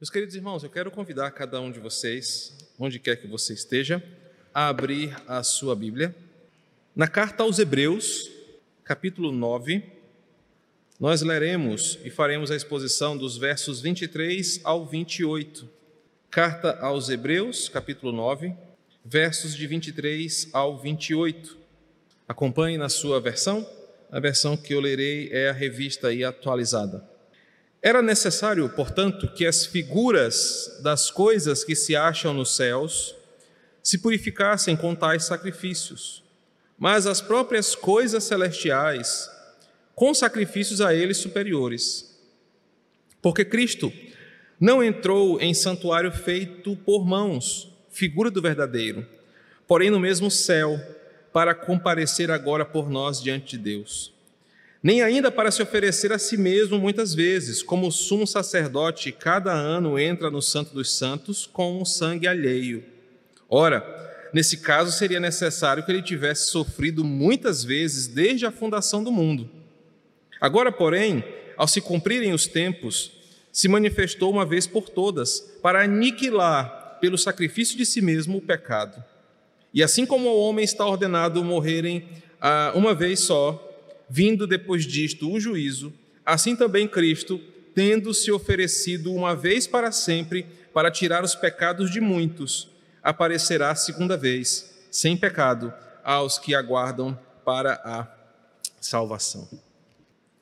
Meus queridos irmãos, eu quero convidar cada um de vocês, onde quer que você esteja, a abrir a sua Bíblia. Na carta aos Hebreus, capítulo 9, nós leremos e faremos a exposição dos versos 23 ao 28. Carta aos Hebreus, capítulo 9, versos de 23 ao 28. Acompanhe na sua versão. A versão que eu lerei é a revista e atualizada. Era necessário, portanto, que as figuras das coisas que se acham nos céus se purificassem com tais sacrifícios, mas as próprias coisas celestiais com sacrifícios a eles superiores. Porque Cristo não entrou em santuário feito por mãos, figura do verdadeiro, porém no mesmo céu, para comparecer agora por nós diante de Deus nem ainda para se oferecer a si mesmo muitas vezes, como o sumo sacerdote cada ano entra no Santo dos Santos com um sangue alheio. Ora, nesse caso seria necessário que ele tivesse sofrido muitas vezes desde a fundação do mundo. Agora, porém, ao se cumprirem os tempos, se manifestou uma vez por todas para aniquilar pelo sacrifício de si mesmo o pecado. E assim como o homem está ordenado morrerem ah, uma vez só, vindo depois disto o juízo, assim também Cristo, tendo se oferecido uma vez para sempre para tirar os pecados de muitos, aparecerá segunda vez, sem pecado, aos que aguardam para a salvação.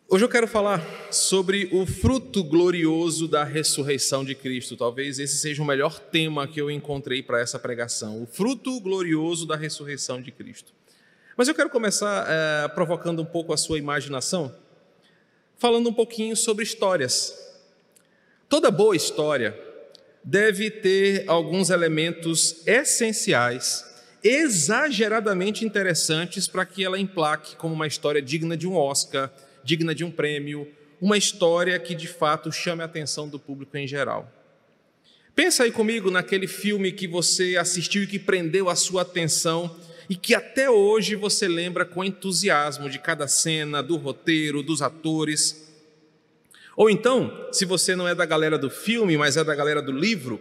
Hoje eu quero falar sobre o fruto glorioso da ressurreição de Cristo. Talvez esse seja o melhor tema que eu encontrei para essa pregação. O fruto glorioso da ressurreição de Cristo. Mas eu quero começar é, provocando um pouco a sua imaginação, falando um pouquinho sobre histórias. Toda boa história deve ter alguns elementos essenciais, exageradamente interessantes para que ela emplaque como uma história digna de um Oscar, digna de um prêmio, uma história que de fato chame a atenção do público em geral. Pensa aí comigo naquele filme que você assistiu e que prendeu a sua atenção e que até hoje você lembra com entusiasmo de cada cena, do roteiro, dos atores. Ou então, se você não é da galera do filme, mas é da galera do livro,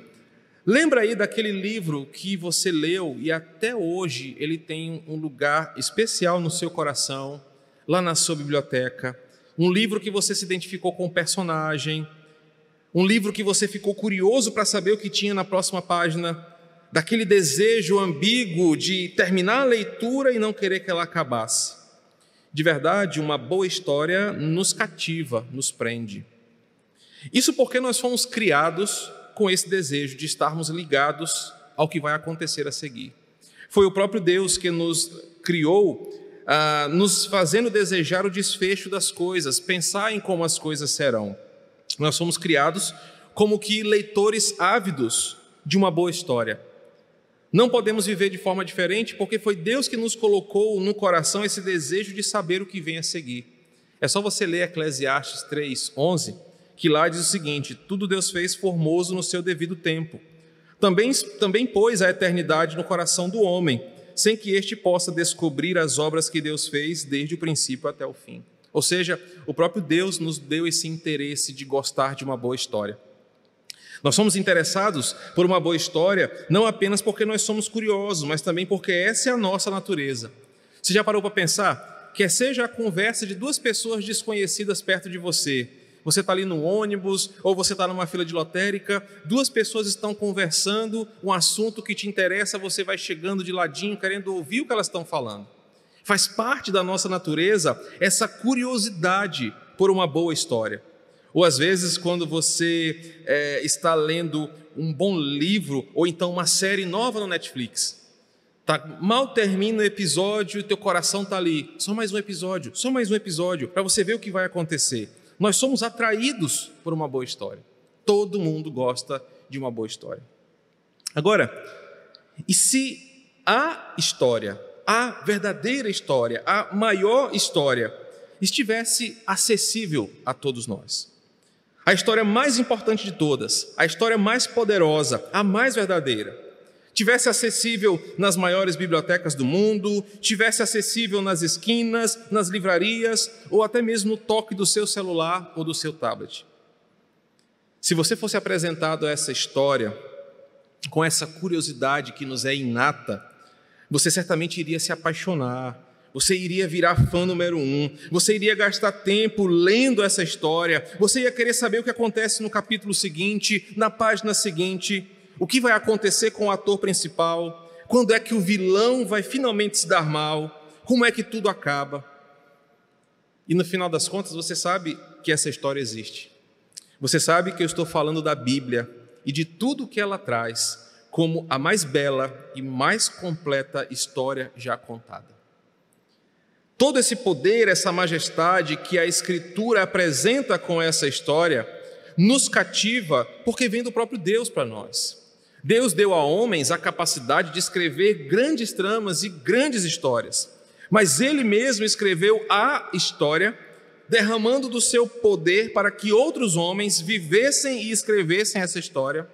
lembra aí daquele livro que você leu e até hoje ele tem um lugar especial no seu coração, lá na sua biblioteca. Um livro que você se identificou com o personagem, um livro que você ficou curioso para saber o que tinha na próxima página daquele desejo ambíguo de terminar a leitura e não querer que ela acabasse. De verdade, uma boa história nos cativa, nos prende. Isso porque nós fomos criados com esse desejo de estarmos ligados ao que vai acontecer a seguir. Foi o próprio Deus que nos criou, ah, nos fazendo desejar o desfecho das coisas, pensar em como as coisas serão. Nós fomos criados como que leitores ávidos de uma boa história. Não podemos viver de forma diferente porque foi Deus que nos colocou no coração esse desejo de saber o que vem a seguir. É só você ler Eclesiastes 3, 11, que lá diz o seguinte: Tudo Deus fez formoso no seu devido tempo. Também, também pôs a eternidade no coração do homem, sem que este possa descobrir as obras que Deus fez desde o princípio até o fim. Ou seja, o próprio Deus nos deu esse interesse de gostar de uma boa história. Nós somos interessados por uma boa história não apenas porque nós somos curiosos, mas também porque essa é a nossa natureza. Você já parou para pensar? Quer seja a conversa de duas pessoas desconhecidas perto de você, você está ali no ônibus ou você está numa fila de lotérica, duas pessoas estão conversando, um assunto que te interessa, você vai chegando de ladinho querendo ouvir o que elas estão falando. Faz parte da nossa natureza essa curiosidade por uma boa história. Ou às vezes, quando você é, está lendo um bom livro, ou então uma série nova no Netflix. Tá, mal termina o episódio e teu coração está ali. Só mais um episódio, só mais um episódio, para você ver o que vai acontecer. Nós somos atraídos por uma boa história. Todo mundo gosta de uma boa história. Agora, e se a história, a verdadeira história, a maior história, estivesse acessível a todos nós? A história mais importante de todas, a história mais poderosa, a mais verdadeira, tivesse acessível nas maiores bibliotecas do mundo, tivesse acessível nas esquinas, nas livrarias ou até mesmo no toque do seu celular ou do seu tablet. Se você fosse apresentado a essa história com essa curiosidade que nos é inata, você certamente iria se apaixonar, você iria virar fã número um, você iria gastar tempo lendo essa história, você ia querer saber o que acontece no capítulo seguinte, na página seguinte, o que vai acontecer com o ator principal, quando é que o vilão vai finalmente se dar mal, como é que tudo acaba. E no final das contas, você sabe que essa história existe. Você sabe que eu estou falando da Bíblia e de tudo que ela traz como a mais bela e mais completa história já contada. Todo esse poder, essa majestade que a Escritura apresenta com essa história, nos cativa porque vem do próprio Deus para nós. Deus deu a homens a capacidade de escrever grandes tramas e grandes histórias, mas Ele mesmo escreveu a história derramando do seu poder para que outros homens vivessem e escrevessem essa história,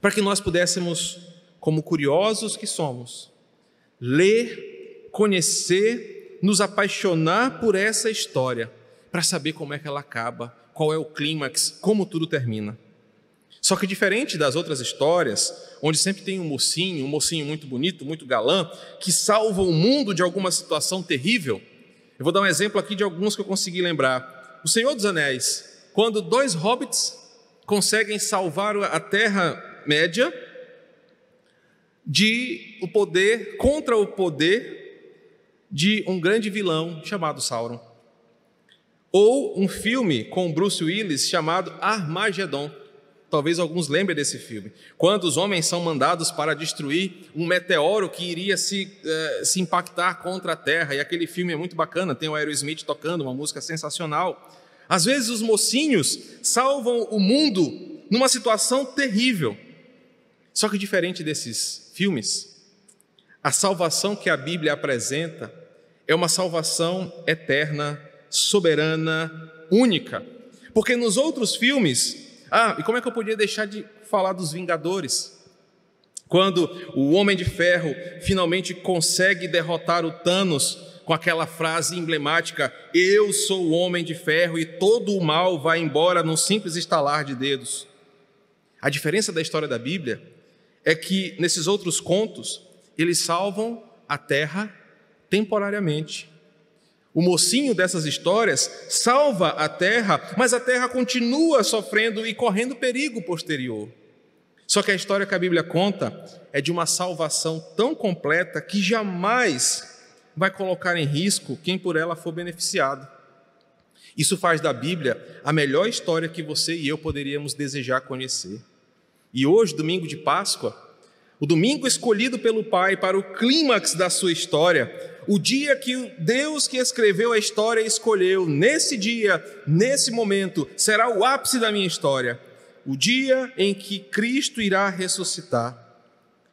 para que nós pudéssemos, como curiosos que somos, ler, conhecer, nos apaixonar por essa história, para saber como é que ela acaba, qual é o clímax, como tudo termina. Só que diferente das outras histórias, onde sempre tem um mocinho, um mocinho muito bonito, muito galã, que salva o mundo de alguma situação terrível, eu vou dar um exemplo aqui de alguns que eu consegui lembrar. O Senhor dos Anéis, quando dois hobbits conseguem salvar a Terra-média de o poder contra o poder de um grande vilão chamado Sauron. Ou um filme com Bruce Willis chamado Armagedon. Talvez alguns lembrem desse filme. Quando os homens são mandados para destruir um meteoro que iria se, uh, se impactar contra a Terra, e aquele filme é muito bacana, tem o Aerosmith tocando, uma música sensacional. Às vezes os mocinhos salvam o mundo numa situação terrível. Só que diferente desses filmes, a salvação que a Bíblia apresenta é uma salvação eterna, soberana, única. Porque nos outros filmes, ah, e como é que eu podia deixar de falar dos Vingadores? Quando o Homem de Ferro finalmente consegue derrotar o Thanos com aquela frase emblemática: Eu sou o Homem de Ferro e todo o mal vai embora num simples estalar de dedos. A diferença da história da Bíblia é que nesses outros contos eles salvam a terra temporariamente. O mocinho dessas histórias salva a terra, mas a terra continua sofrendo e correndo perigo posterior. Só que a história que a Bíblia conta é de uma salvação tão completa que jamais vai colocar em risco quem por ela for beneficiado. Isso faz da Bíblia a melhor história que você e eu poderíamos desejar conhecer. E hoje, domingo de Páscoa, o domingo escolhido pelo Pai para o clímax da sua história, o dia que Deus que escreveu a história escolheu, nesse dia, nesse momento, será o ápice da minha história. O dia em que Cristo irá ressuscitar.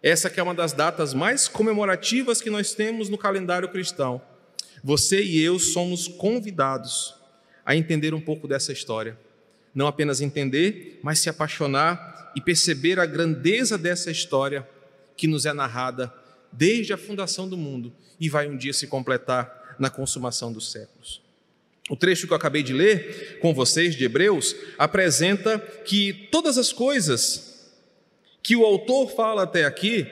Essa que é uma das datas mais comemorativas que nós temos no calendário cristão. Você e eu somos convidados a entender um pouco dessa história. Não apenas entender, mas se apaixonar e perceber a grandeza dessa história que nos é narrada desde a fundação do mundo e vai um dia se completar na consumação dos séculos. O trecho que eu acabei de ler com vocês, de Hebreus, apresenta que todas as coisas que o autor fala até aqui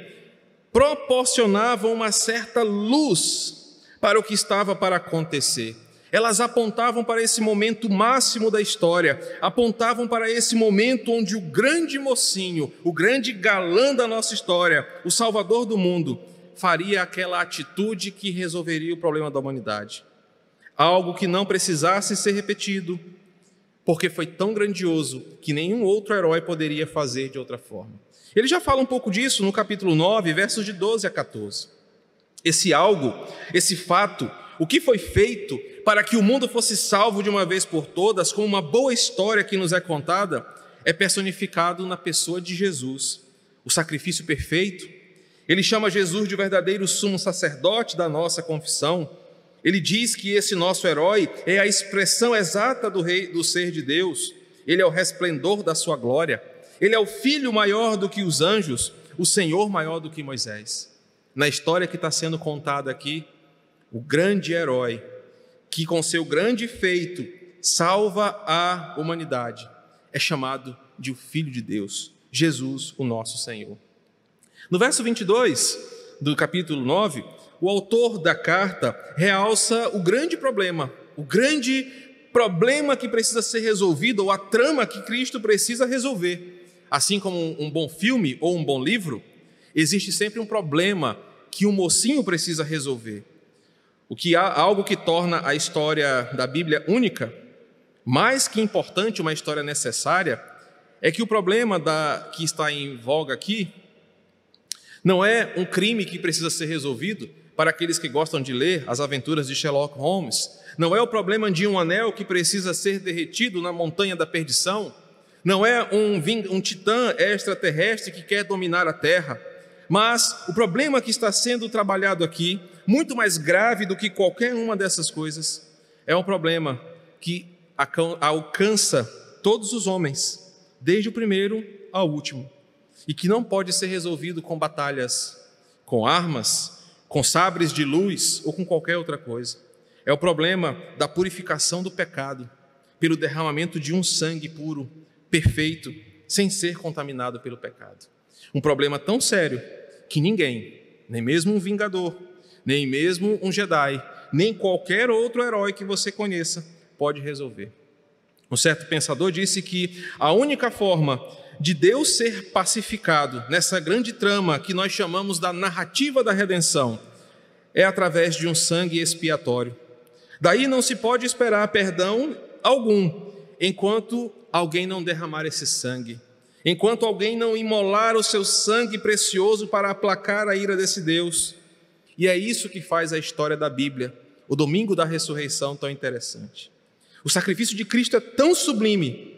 proporcionavam uma certa luz para o que estava para acontecer. Elas apontavam para esse momento máximo da história, apontavam para esse momento onde o grande mocinho, o grande galã da nossa história, o Salvador do mundo, faria aquela atitude que resolveria o problema da humanidade. Algo que não precisasse ser repetido, porque foi tão grandioso que nenhum outro herói poderia fazer de outra forma. Ele já fala um pouco disso no capítulo 9, versos de 12 a 14. Esse algo, esse fato, o que foi feito para que o mundo fosse salvo de uma vez por todas, com uma boa história que nos é contada, é personificado na pessoa de Jesus, o sacrifício perfeito, ele chama Jesus de verdadeiro sumo sacerdote da nossa confissão. Ele diz que esse nosso herói é a expressão exata do rei do ser de Deus. Ele é o resplendor da sua glória. Ele é o filho maior do que os anjos, o Senhor maior do que Moisés. Na história que está sendo contada aqui, o grande herói que com seu grande feito salva a humanidade é chamado de o Filho de Deus, Jesus, o nosso Senhor. No verso 22 do capítulo 9, o autor da carta realça o grande problema, o grande problema que precisa ser resolvido, ou a trama que Cristo precisa resolver. Assim como um bom filme ou um bom livro, existe sempre um problema que o mocinho precisa resolver. O que há algo que torna a história da Bíblia única, mais que importante, uma história necessária, é que o problema da, que está em voga aqui não é um crime que precisa ser resolvido para aqueles que gostam de ler as aventuras de Sherlock Holmes, não é o problema de um anel que precisa ser derretido na montanha da perdição, não é um, um titã extraterrestre que quer dominar a Terra, mas o problema que está sendo trabalhado aqui, muito mais grave do que qualquer uma dessas coisas, é um problema que alcança todos os homens, desde o primeiro ao último, e que não pode ser resolvido com batalhas, com armas, com sabres de luz ou com qualquer outra coisa. É o problema da purificação do pecado pelo derramamento de um sangue puro, perfeito, sem ser contaminado pelo pecado. Um problema tão sério que ninguém, nem mesmo um vingador, nem mesmo um Jedi, nem qualquer outro herói que você conheça, pode resolver. Um certo pensador disse que a única forma de Deus ser pacificado nessa grande trama que nós chamamos da narrativa da redenção é através de um sangue expiatório. Daí não se pode esperar perdão algum enquanto alguém não derramar esse sangue, enquanto alguém não imolar o seu sangue precioso para aplacar a ira desse Deus. E é isso que faz a história da Bíblia, o domingo da ressurreição, tão interessante. O sacrifício de Cristo é tão sublime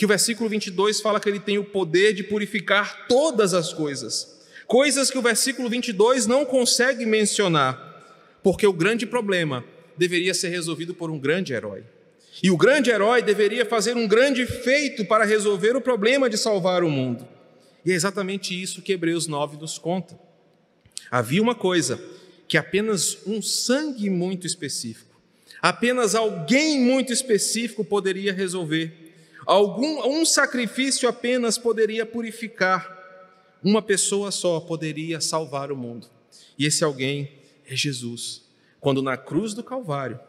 que o versículo 22 fala que ele tem o poder de purificar todas as coisas, coisas que o versículo 22 não consegue mencionar, porque o grande problema deveria ser resolvido por um grande herói. E o grande herói deveria fazer um grande feito para resolver o problema de salvar o mundo. E é exatamente isso que Hebreus 9 nos conta. Havia uma coisa que apenas um sangue muito específico Apenas alguém muito específico poderia resolver. Algum um sacrifício apenas poderia purificar. Uma pessoa só poderia salvar o mundo. E esse alguém é Jesus. Quando na cruz do Calvário,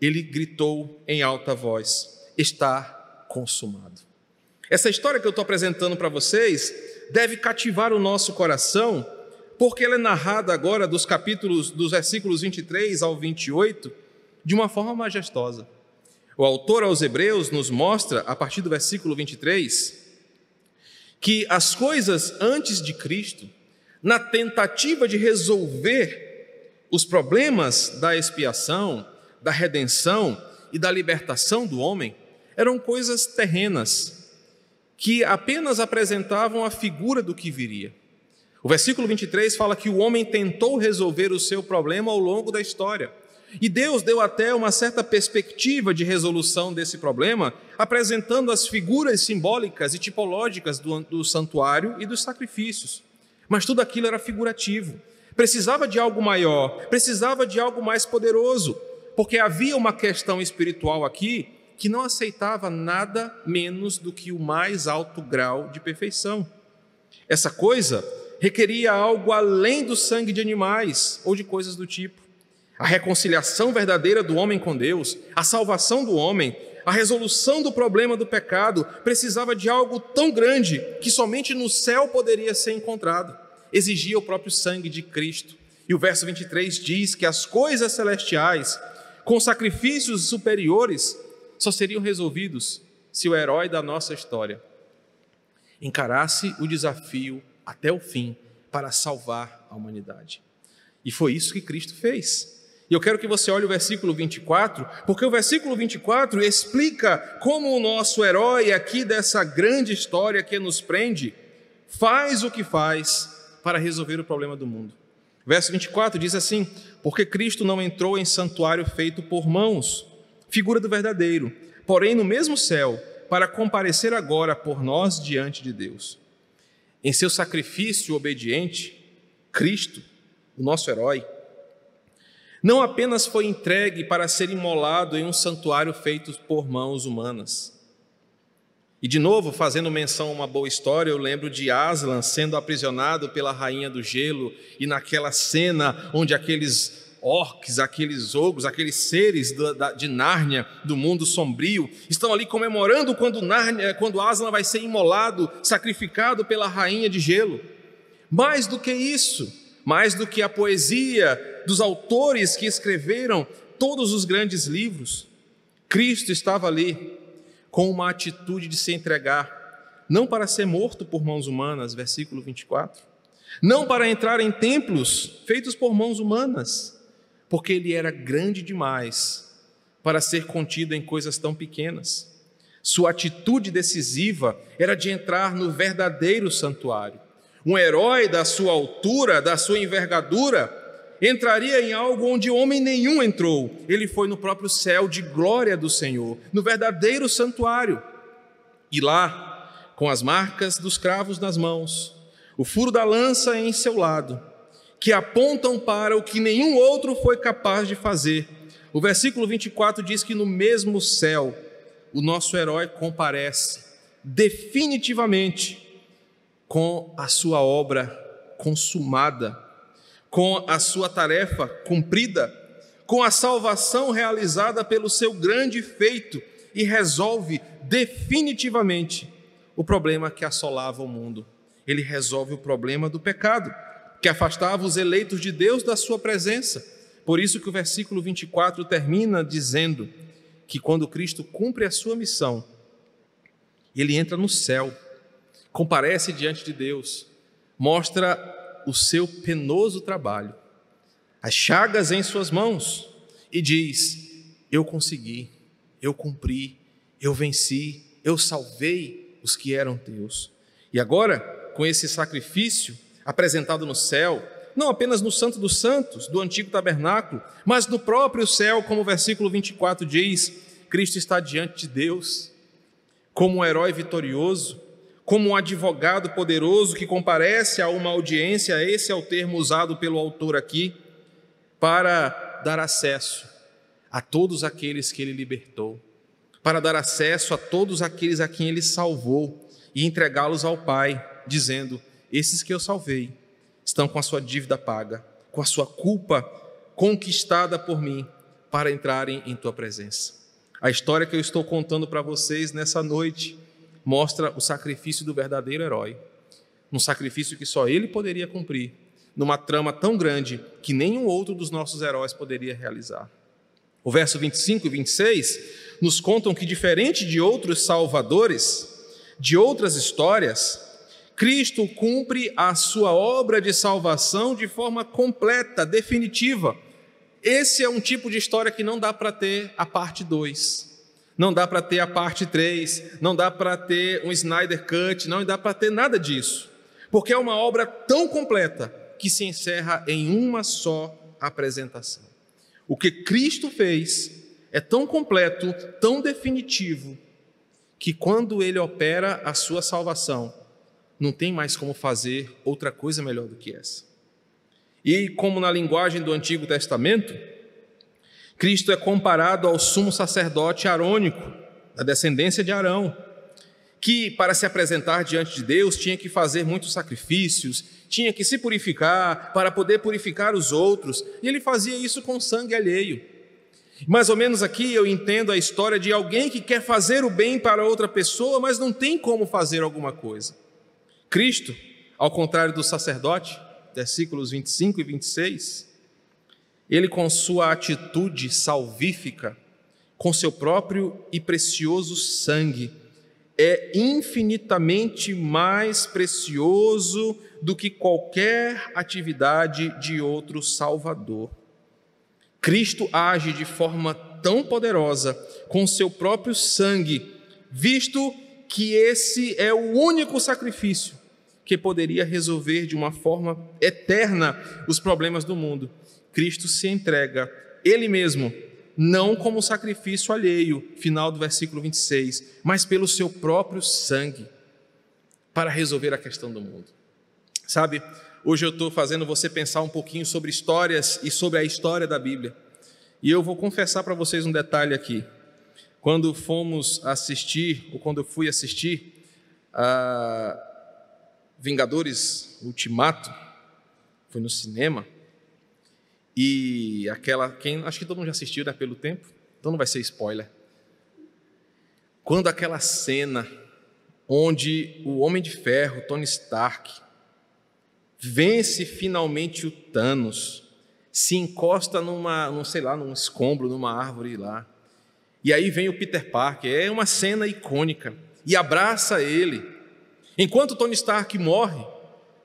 ele gritou em alta voz: Está consumado. Essa história que eu estou apresentando para vocês deve cativar o nosso coração, porque ela é narrada agora dos capítulos, dos versículos 23 ao 28 de uma forma majestosa. O autor aos Hebreus nos mostra, a partir do versículo 23, que as coisas antes de Cristo, na tentativa de resolver os problemas da expiação, da redenção e da libertação do homem, eram coisas terrenas, que apenas apresentavam a figura do que viria. O versículo 23 fala que o homem tentou resolver o seu problema ao longo da história e Deus deu até uma certa perspectiva de resolução desse problema, apresentando as figuras simbólicas e tipológicas do, do santuário e dos sacrifícios. Mas tudo aquilo era figurativo. Precisava de algo maior, precisava de algo mais poderoso, porque havia uma questão espiritual aqui que não aceitava nada menos do que o mais alto grau de perfeição. Essa coisa requeria algo além do sangue de animais ou de coisas do tipo a reconciliação verdadeira do homem com Deus, a salvação do homem, a resolução do problema do pecado precisava de algo tão grande que somente no céu poderia ser encontrado. Exigia o próprio sangue de Cristo. E o verso 23 diz que as coisas celestiais, com sacrifícios superiores, só seriam resolvidos se o herói da nossa história encarasse o desafio até o fim para salvar a humanidade. E foi isso que Cristo fez. E eu quero que você olhe o versículo 24, porque o versículo 24 explica como o nosso herói aqui dessa grande história que nos prende faz o que faz para resolver o problema do mundo. Verso 24 diz assim: Porque Cristo não entrou em santuário feito por mãos, figura do verdadeiro, porém no mesmo céu, para comparecer agora por nós diante de Deus. Em seu sacrifício obediente, Cristo, o nosso herói, não apenas foi entregue para ser imolado em um santuário feito por mãos humanas. E de novo, fazendo menção a uma boa história, eu lembro de Aslan sendo aprisionado pela rainha do gelo e naquela cena onde aqueles orques, aqueles ogros, aqueles seres de Nárnia, do mundo sombrio, estão ali comemorando quando, Nárnia, quando Aslan vai ser imolado, sacrificado pela rainha de gelo. Mais do que isso, mais do que a poesia dos autores que escreveram todos os grandes livros, Cristo estava ali com uma atitude de se entregar, não para ser morto por mãos humanas, versículo 24, não para entrar em templos feitos por mãos humanas, porque ele era grande demais para ser contido em coisas tão pequenas. Sua atitude decisiva era de entrar no verdadeiro santuário. Um herói da sua altura, da sua envergadura, entraria em algo onde homem nenhum entrou. Ele foi no próprio céu de glória do Senhor, no verdadeiro santuário. E lá, com as marcas dos cravos nas mãos, o furo da lança em seu lado, que apontam para o que nenhum outro foi capaz de fazer. O versículo 24 diz que no mesmo céu o nosso herói comparece definitivamente com a sua obra consumada com a sua tarefa cumprida, com a salvação realizada pelo seu grande feito e resolve definitivamente o problema que assolava o mundo. Ele resolve o problema do pecado, que afastava os eleitos de Deus da sua presença. Por isso que o versículo 24 termina dizendo que quando Cristo cumpre a sua missão, ele entra no céu, comparece diante de Deus, mostra o seu penoso trabalho, as chagas em suas mãos, e diz: Eu consegui, eu cumpri, eu venci, eu salvei os que eram teus. E agora, com esse sacrifício apresentado no céu, não apenas no Santo dos Santos, do antigo tabernáculo, mas no próprio céu, como o versículo 24 diz, Cristo está diante de Deus, como um herói vitorioso, como um advogado poderoso que comparece a uma audiência, esse é o termo usado pelo autor aqui, para dar acesso a todos aqueles que ele libertou, para dar acesso a todos aqueles a quem ele salvou e entregá-los ao Pai, dizendo: Esses que eu salvei estão com a sua dívida paga, com a sua culpa conquistada por mim, para entrarem em tua presença. A história que eu estou contando para vocês nessa noite mostra o sacrifício do verdadeiro herói, um sacrifício que só ele poderia cumprir, numa trama tão grande que nenhum outro dos nossos heróis poderia realizar. O verso 25 e 26 nos contam que, diferente de outros salvadores, de outras histórias, Cristo cumpre a sua obra de salvação de forma completa, definitiva. Esse é um tipo de história que não dá para ter a parte 2. Não dá para ter a parte 3, não dá para ter um Snyder Cut, não dá para ter nada disso. Porque é uma obra tão completa que se encerra em uma só apresentação. O que Cristo fez é tão completo, tão definitivo, que quando ele opera a sua salvação, não tem mais como fazer outra coisa melhor do que essa. E como na linguagem do Antigo Testamento, Cristo é comparado ao sumo sacerdote arônico, da descendência de Arão, que para se apresentar diante de Deus tinha que fazer muitos sacrifícios, tinha que se purificar para poder purificar os outros, e ele fazia isso com sangue alheio. Mais ou menos aqui eu entendo a história de alguém que quer fazer o bem para outra pessoa, mas não tem como fazer alguma coisa. Cristo, ao contrário do sacerdote, versículos 25 e 26, ele, com sua atitude salvífica, com seu próprio e precioso sangue, é infinitamente mais precioso do que qualquer atividade de outro Salvador. Cristo age de forma tão poderosa com seu próprio sangue, visto que esse é o único sacrifício que poderia resolver de uma forma eterna os problemas do mundo. Cristo se entrega, Ele mesmo, não como sacrifício alheio, final do versículo 26, mas pelo seu próprio sangue, para resolver a questão do mundo. Sabe, hoje eu estou fazendo você pensar um pouquinho sobre histórias e sobre a história da Bíblia. E eu vou confessar para vocês um detalhe aqui. Quando fomos assistir, ou quando eu fui assistir a Vingadores Ultimato, foi no cinema, e aquela, quem, acho que todo mundo já assistiu, né, pelo tempo, então não vai ser spoiler. Quando aquela cena onde o Homem de Ferro, Tony Stark, vence finalmente o Thanos, se encosta numa, num, sei lá, num escombro, numa árvore lá. E aí vem o Peter Parker, é uma cena icônica, e abraça ele. Enquanto Tony Stark morre,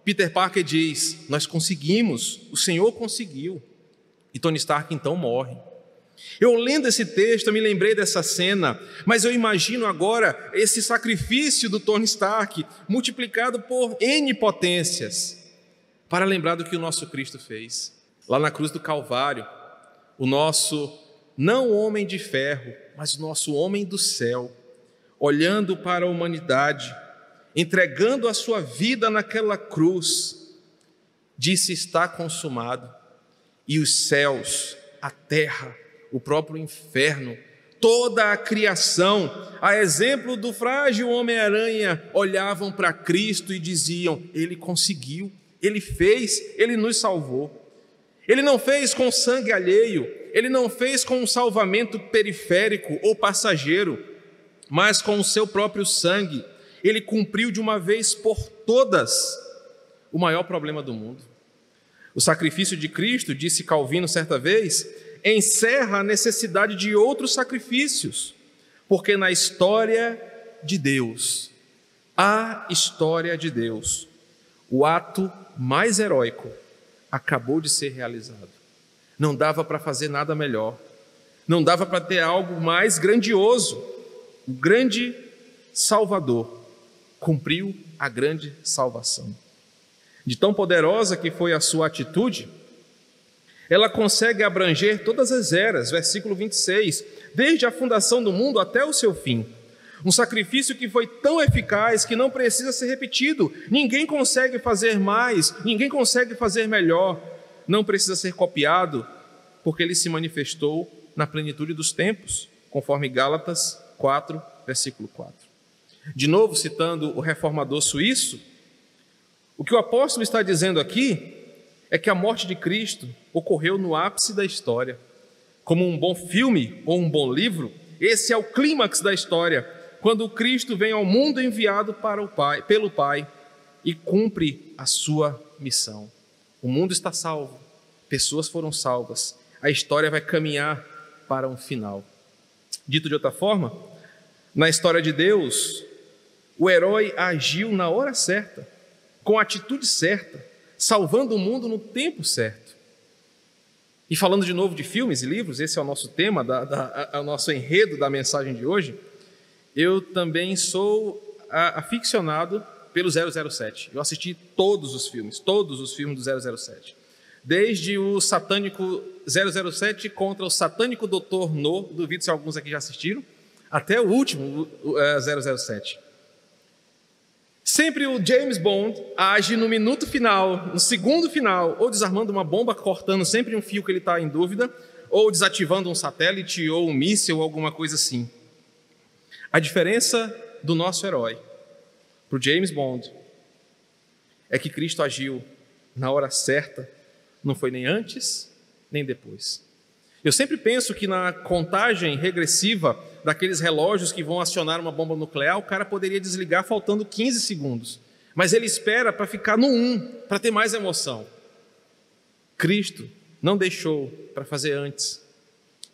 Peter Parker diz: Nós conseguimos, o Senhor conseguiu. E Tony Stark então morre. Eu lendo esse texto, eu me lembrei dessa cena, mas eu imagino agora esse sacrifício do Tony Stark multiplicado por N potências para lembrar do que o nosso Cristo fez. Lá na cruz do Calvário, o nosso, não homem de ferro, mas o nosso homem do céu, olhando para a humanidade, entregando a sua vida naquela cruz, disse: Está consumado. E os céus, a terra, o próprio inferno, toda a criação, a exemplo do frágil Homem-Aranha, olhavam para Cristo e diziam: Ele conseguiu, Ele fez, Ele nos salvou. Ele não fez com sangue alheio, Ele não fez com um salvamento periférico ou passageiro, mas com o seu próprio sangue. Ele cumpriu de uma vez por todas o maior problema do mundo. O sacrifício de Cristo, disse Calvino certa vez, encerra a necessidade de outros sacrifícios, porque na história de Deus, a história de Deus, o ato mais heróico acabou de ser realizado. Não dava para fazer nada melhor, não dava para ter algo mais grandioso. O grande Salvador cumpriu a grande salvação. De tão poderosa que foi a sua atitude, ela consegue abranger todas as eras, versículo 26, desde a fundação do mundo até o seu fim. Um sacrifício que foi tão eficaz que não precisa ser repetido. Ninguém consegue fazer mais, ninguém consegue fazer melhor. Não precisa ser copiado, porque ele se manifestou na plenitude dos tempos, conforme Gálatas 4, versículo 4. De novo, citando o reformador suíço, o que o apóstolo está dizendo aqui é que a morte de Cristo ocorreu no ápice da história. Como um bom filme ou um bom livro, esse é o clímax da história, quando Cristo vem ao mundo enviado para o Pai, pelo Pai e cumpre a sua missão. O mundo está salvo, pessoas foram salvas, a história vai caminhar para um final. Dito de outra forma, na história de Deus, o herói agiu na hora certa, com a atitude certa, salvando o mundo no tempo certo. E falando de novo de filmes e livros, esse é o nosso tema, da, da, a, o nosso enredo da mensagem de hoje. Eu também sou aficionado pelo 007. Eu assisti todos os filmes, todos os filmes do 007. Desde o satânico 007 contra o satânico Doutor No, duvido se alguns aqui já assistiram, até o último, o, o, 007. Sempre o James Bond age no minuto final, no segundo final, ou desarmando uma bomba, cortando sempre um fio que ele está em dúvida, ou desativando um satélite, ou um míssil, ou alguma coisa assim. A diferença do nosso herói para o James Bond é que Cristo agiu na hora certa, não foi nem antes, nem depois. Eu sempre penso que na contagem regressiva daqueles relógios que vão acionar uma bomba nuclear, o cara poderia desligar faltando 15 segundos. Mas ele espera para ficar no 1, para ter mais emoção. Cristo não deixou para fazer antes,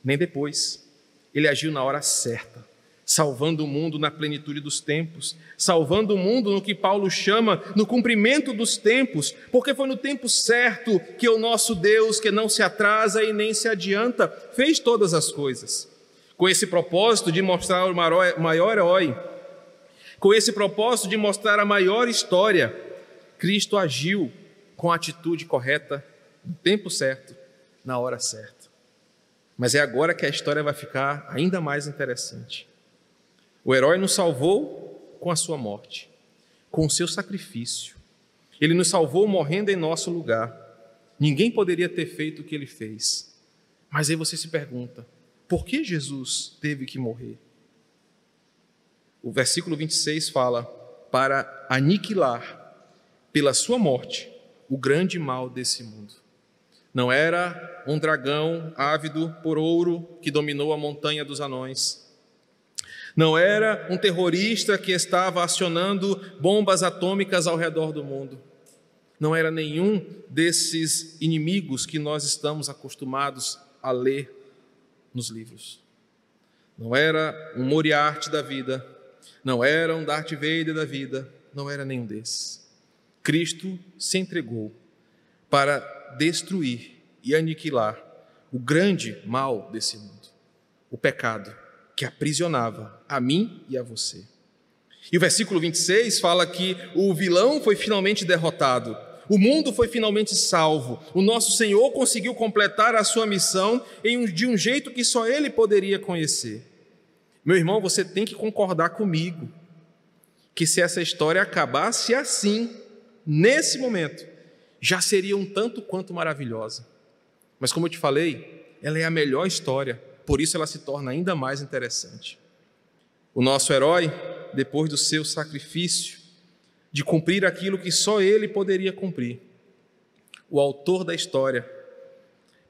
nem depois. Ele agiu na hora certa salvando o mundo na plenitude dos tempos, salvando o mundo no que Paulo chama no cumprimento dos tempos, porque foi no tempo certo que o nosso Deus, que não se atrasa e nem se adianta, fez todas as coisas. Com esse propósito de mostrar o maior herói, com esse propósito de mostrar a maior história, Cristo agiu com a atitude correta, no tempo certo, na hora certa. Mas é agora que a história vai ficar ainda mais interessante. O herói nos salvou com a sua morte, com o seu sacrifício. Ele nos salvou morrendo em nosso lugar. Ninguém poderia ter feito o que ele fez. Mas aí você se pergunta: por que Jesus teve que morrer? O versículo 26 fala: para aniquilar pela sua morte o grande mal desse mundo. Não era um dragão ávido por ouro que dominou a montanha dos anões. Não era um terrorista que estava acionando bombas atômicas ao redor do mundo. Não era nenhum desses inimigos que nós estamos acostumados a ler nos livros. Não era um Moriarty da vida, não era um Darth Vader da vida, não era nenhum desses. Cristo se entregou para destruir e aniquilar o grande mal desse mundo, o pecado que aprisionava a mim e a você. E o versículo 26 fala que o vilão foi finalmente derrotado, o mundo foi finalmente salvo, o nosso Senhor conseguiu completar a sua missão de um jeito que só Ele poderia conhecer. Meu irmão, você tem que concordar comigo que se essa história acabasse assim, nesse momento, já seria um tanto quanto maravilhosa. Mas como eu te falei, ela é a melhor história, por isso ela se torna ainda mais interessante. O nosso herói, depois do seu sacrifício, de cumprir aquilo que só ele poderia cumprir, o autor da história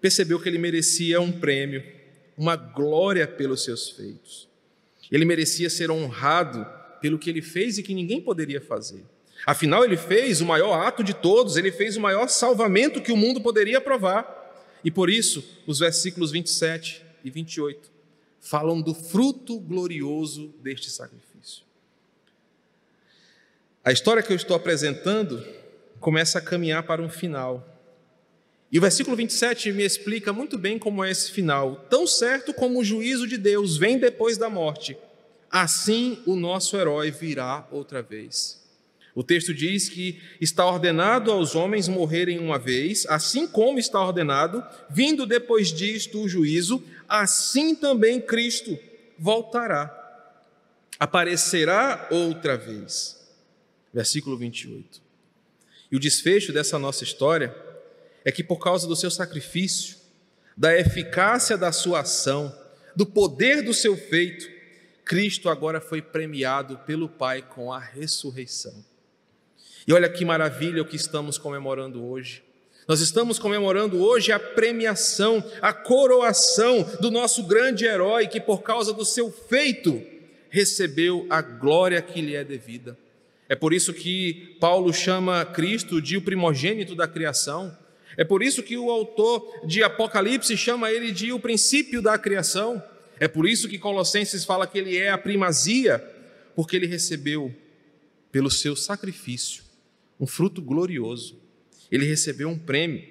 percebeu que ele merecia um prêmio, uma glória pelos seus feitos. Ele merecia ser honrado pelo que ele fez e que ninguém poderia fazer. Afinal, ele fez o maior ato de todos, ele fez o maior salvamento que o mundo poderia provar. E por isso, os versículos 27 e 28 falam do fruto glorioso deste sacrifício. A história que eu estou apresentando começa a caminhar para um final. E o versículo 27 me explica muito bem como é esse final. Tão certo como o juízo de Deus vem depois da morte, assim o nosso herói virá outra vez. O texto diz que está ordenado aos homens morrerem uma vez, assim como está ordenado, vindo depois disto o juízo, assim também Cristo voltará, aparecerá outra vez. Versículo 28. E o desfecho dessa nossa história é que, por causa do seu sacrifício, da eficácia da sua ação, do poder do seu feito, Cristo agora foi premiado pelo Pai com a ressurreição. E olha que maravilha o que estamos comemorando hoje. Nós estamos comemorando hoje a premiação, a coroação do nosso grande herói que, por causa do seu feito, recebeu a glória que lhe é devida. É por isso que Paulo chama Cristo de o primogênito da criação. É por isso que o autor de Apocalipse chama ele de o princípio da criação. É por isso que Colossenses fala que ele é a primazia, porque ele recebeu, pelo seu sacrifício, um fruto glorioso. Ele recebeu um prêmio.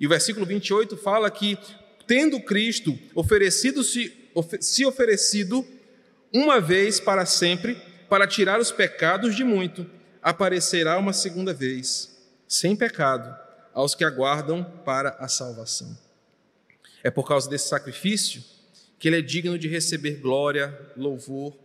E o versículo 28 fala que, tendo Cristo oferecido-se se oferecido uma vez para sempre, para tirar os pecados de muito, aparecerá uma segunda vez, sem pecado, aos que aguardam para a salvação. É por causa desse sacrifício que ele é digno de receber glória, louvor,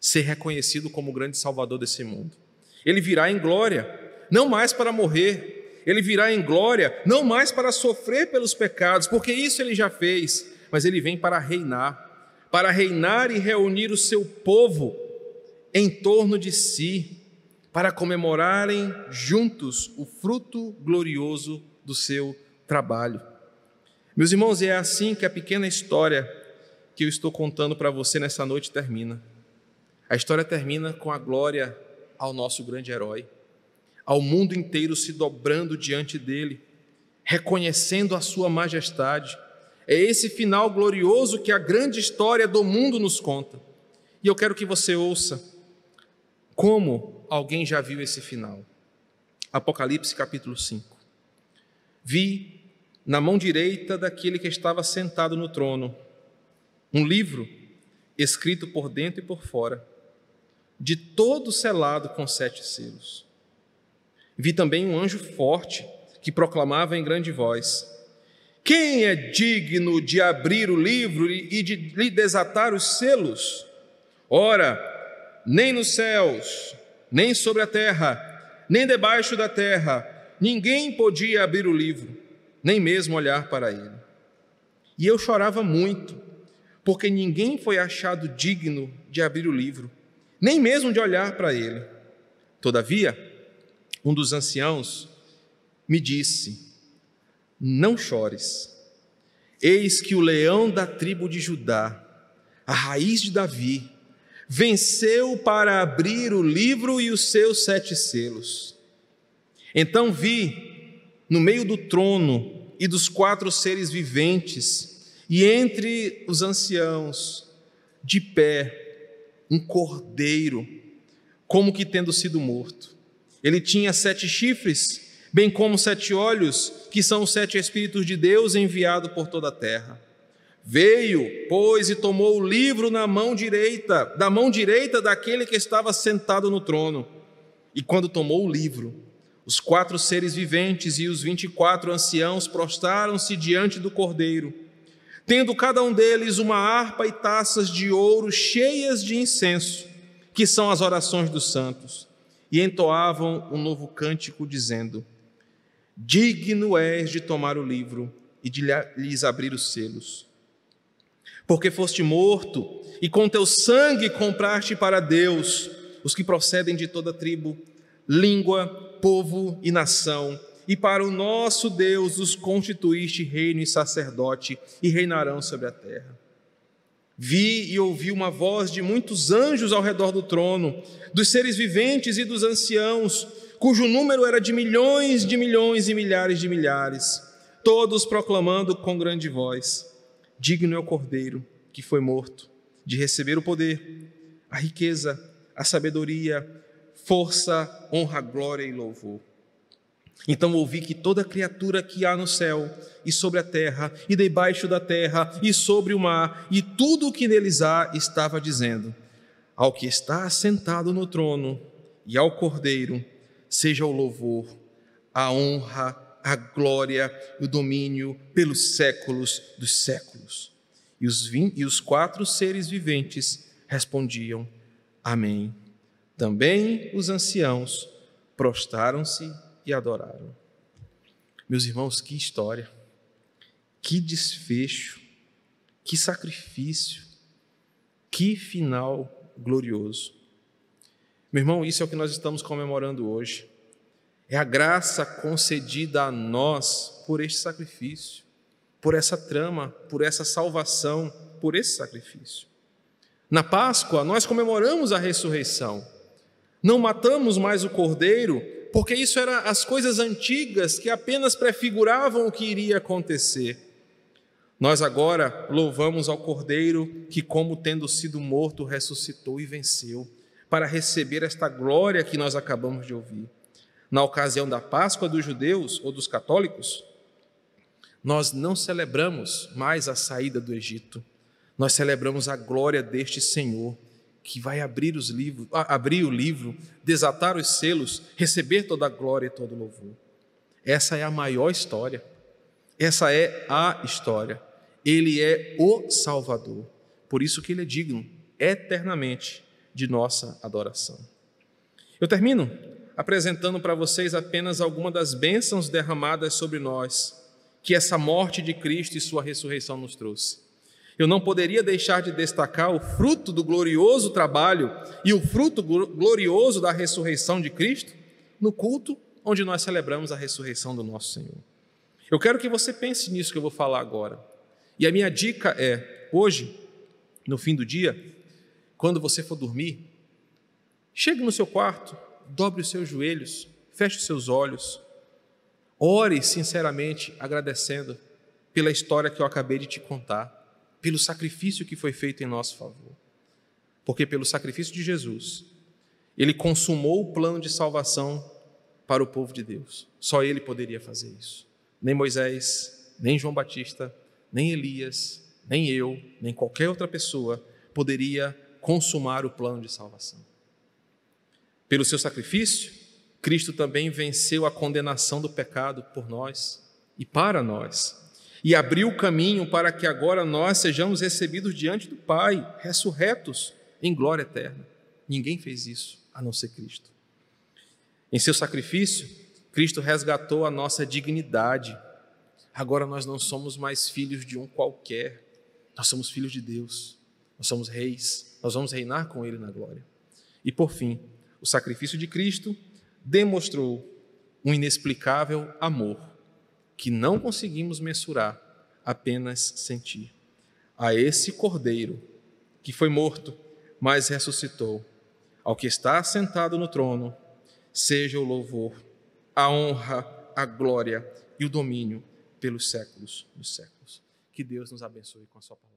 ser reconhecido como o grande salvador desse mundo. Ele virá em glória não mais para morrer, ele virá em glória, não mais para sofrer pelos pecados, porque isso ele já fez, mas ele vem para reinar, para reinar e reunir o seu povo em torno de si, para comemorarem juntos o fruto glorioso do seu trabalho. Meus irmãos, é assim que a pequena história que eu estou contando para você nessa noite termina. A história termina com a glória ao nosso grande herói ao mundo inteiro se dobrando diante dele, reconhecendo a sua majestade. É esse final glorioso que a grande história do mundo nos conta. E eu quero que você ouça como alguém já viu esse final. Apocalipse capítulo 5. Vi na mão direita daquele que estava sentado no trono um livro escrito por dentro e por fora, de todo selado com sete selos. Vi também um anjo forte que proclamava em grande voz: Quem é digno de abrir o livro e de lhe desatar os selos? Ora, nem nos céus, nem sobre a terra, nem debaixo da terra, ninguém podia abrir o livro, nem mesmo olhar para ele. E eu chorava muito, porque ninguém foi achado digno de abrir o livro, nem mesmo de olhar para ele. Todavia, um dos anciãos me disse: Não chores. Eis que o leão da tribo de Judá, a raiz de Davi, venceu para abrir o livro e os seus sete selos. Então vi, no meio do trono e dos quatro seres viventes, e entre os anciãos, de pé, um cordeiro, como que tendo sido morto. Ele tinha sete chifres, bem como sete olhos, que são os sete Espíritos de Deus enviados por toda a terra. Veio, pois, e tomou o livro na mão direita, da mão direita daquele que estava sentado no trono. E quando tomou o livro, os quatro seres viventes e os vinte e quatro anciãos prostraram-se diante do cordeiro tendo cada um deles uma harpa e taças de ouro cheias de incenso, que são as orações dos santos, e entoavam um novo cântico, dizendo: Digno és de tomar o livro e de lhes abrir os selos. Porque foste morto, e com teu sangue compraste para Deus os que procedem de toda tribo, língua, povo e nação e para o nosso Deus os constituíste reino e sacerdote, e reinarão sobre a terra. Vi e ouvi uma voz de muitos anjos ao redor do trono, dos seres viventes e dos anciãos, cujo número era de milhões de milhões e milhares de milhares, todos proclamando com grande voz: Digno é o Cordeiro que foi morto de receber o poder, a riqueza, a sabedoria, força, honra, glória e louvor. Então ouvi que toda criatura que há no céu e sobre a terra e debaixo da terra e sobre o mar e tudo o que neles há estava dizendo: Ao que está assentado no trono e ao Cordeiro seja o louvor, a honra, a glória e o domínio pelos séculos dos séculos. E os, e os quatro seres viventes respondiam: Amém. Também os anciãos prostraram-se e adoraram. Meus irmãos, que história, que desfecho, que sacrifício, que final glorioso. Meu irmão, isso é o que nós estamos comemorando hoje. É a graça concedida a nós por este sacrifício, por essa trama, por essa salvação, por esse sacrifício. Na Páscoa, nós comemoramos a ressurreição. Não matamos mais o cordeiro porque isso eram as coisas antigas que apenas prefiguravam o que iria acontecer. Nós agora louvamos ao Cordeiro que, como tendo sido morto, ressuscitou e venceu, para receber esta glória que nós acabamos de ouvir. Na ocasião da Páscoa dos judeus ou dos católicos, nós não celebramos mais a saída do Egito, nós celebramos a glória deste Senhor que vai abrir os livros, abrir o livro, desatar os selos, receber toda a glória e todo o louvor. Essa é a maior história. Essa é a história. Ele é o Salvador. Por isso que ele é digno eternamente de nossa adoração. Eu termino apresentando para vocês apenas algumas das bênçãos derramadas sobre nós que essa morte de Cristo e sua ressurreição nos trouxe eu não poderia deixar de destacar o fruto do glorioso trabalho e o fruto glorioso da ressurreição de Cristo no culto onde nós celebramos a ressurreição do nosso Senhor. Eu quero que você pense nisso que eu vou falar agora. E a minha dica é: hoje, no fim do dia, quando você for dormir, chegue no seu quarto, dobre os seus joelhos, feche os seus olhos, ore sinceramente agradecendo pela história que eu acabei de te contar pelo sacrifício que foi feito em nosso favor. Porque pelo sacrifício de Jesus, ele consumou o plano de salvação para o povo de Deus. Só ele poderia fazer isso. Nem Moisés, nem João Batista, nem Elias, nem eu, nem qualquer outra pessoa poderia consumar o plano de salvação. Pelo seu sacrifício, Cristo também venceu a condenação do pecado por nós e para nós e abriu o caminho para que agora nós sejamos recebidos diante do Pai, ressurretos em glória eterna. Ninguém fez isso a não ser Cristo. Em seu sacrifício, Cristo resgatou a nossa dignidade. Agora nós não somos mais filhos de um qualquer, nós somos filhos de Deus, nós somos reis, nós vamos reinar com Ele na glória. E por fim, o sacrifício de Cristo demonstrou um inexplicável amor que não conseguimos mensurar, apenas sentir. A esse Cordeiro que foi morto, mas ressuscitou, ao que está sentado no trono, seja o louvor, a honra, a glória e o domínio pelos séculos dos séculos. Que Deus nos abençoe com a sua palavra.